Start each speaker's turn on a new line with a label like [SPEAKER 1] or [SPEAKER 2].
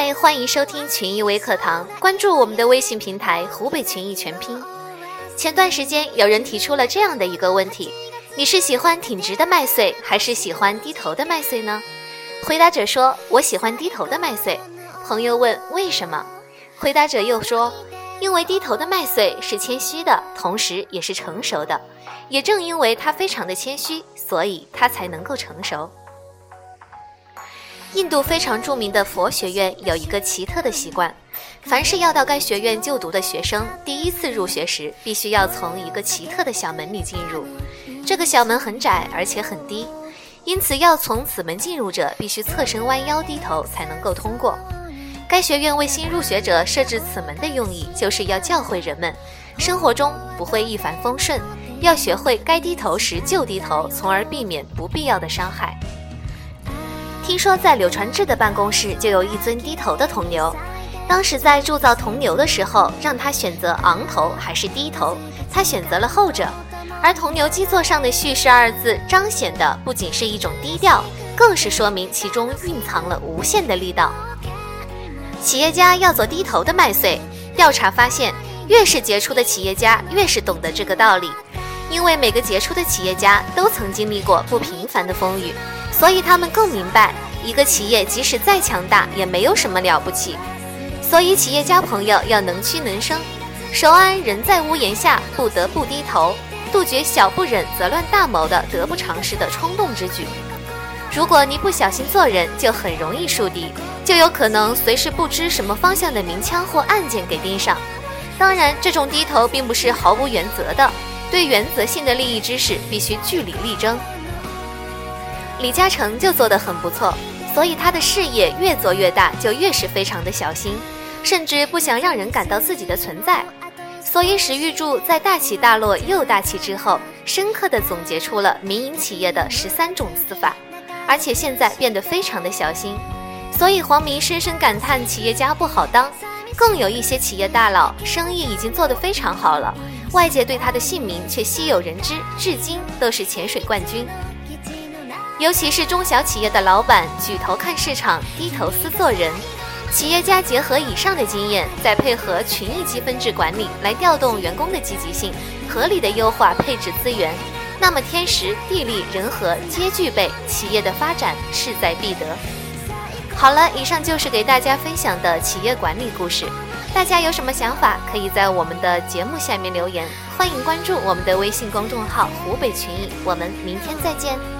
[SPEAKER 1] 嗨，欢迎收听群益微课堂，关注我们的微信平台“湖北群益全拼”。前段时间有人提出了这样的一个问题：你是喜欢挺直的麦穗，还是喜欢低头的麦穗呢？回答者说：“我喜欢低头的麦穗。”朋友问：“为什么？”回答者又说：“因为低头的麦穗是谦虚的，同时也是成熟的。也正因为它非常的谦虚，所以它才能够成熟。”印度非常著名的佛学院有一个奇特的习惯：凡是要到该学院就读的学生，第一次入学时，必须要从一个奇特的小门里进入。这个小门很窄，而且很低，因此要从此门进入者必须侧身弯腰低头才能够通过。该学院为新入学者设置此门的用意，就是要教会人们，生活中不会一帆风顺，要学会该低头时就低头，从而避免不必要的伤害。听说在柳传志的办公室就有一尊低头的铜牛，当时在铸造铜牛的时候，让他选择昂头还是低头，他选择了后者。而铜牛基座上的“叙事”二字，彰显的不仅是一种低调，更是说明其中蕴藏了无限的力道。企业家要做低头的麦穗，调查发现，越是杰出的企业家，越是懂得这个道理，因为每个杰出的企业家都曾经历过不平凡的风雨。所以他们更明白，一个企业即使再强大，也没有什么了不起。所以企业家朋友要能屈能伸，守安人在屋檐下，不得不低头，杜绝小不忍则乱大谋的得不偿失的冲动之举。如果你不小心做人，就很容易树敌，就有可能随时不知什么方向的鸣枪或暗箭给盯上。当然，这种低头并不是毫无原则的，对原则性的利益之事必须据理力争。李嘉诚就做得很不错，所以他的事业越做越大，就越是非常的小心，甚至不想让人感到自己的存在。所以史玉柱在大起大落又大起之后，深刻地总结出了民营企业的十三种死法，而且现在变得非常的小心。所以黄明深深感叹企业家不好当，更有一些企业大佬生意已经做得非常好了，外界对他的姓名却稀有人知，至今都是潜水冠军。尤其是中小企业的老板，举头看市场，低头思做人。企业家结合以上的经验，再配合群益积分制管理来调动员工的积极性，合理的优化配置资源，那么天时地利人和皆具备，企业的发展势在必得。好了，以上就是给大家分享的企业管理故事。大家有什么想法，可以在我们的节目下面留言。欢迎关注我们的微信公众号“湖北群益”，我们明天再见。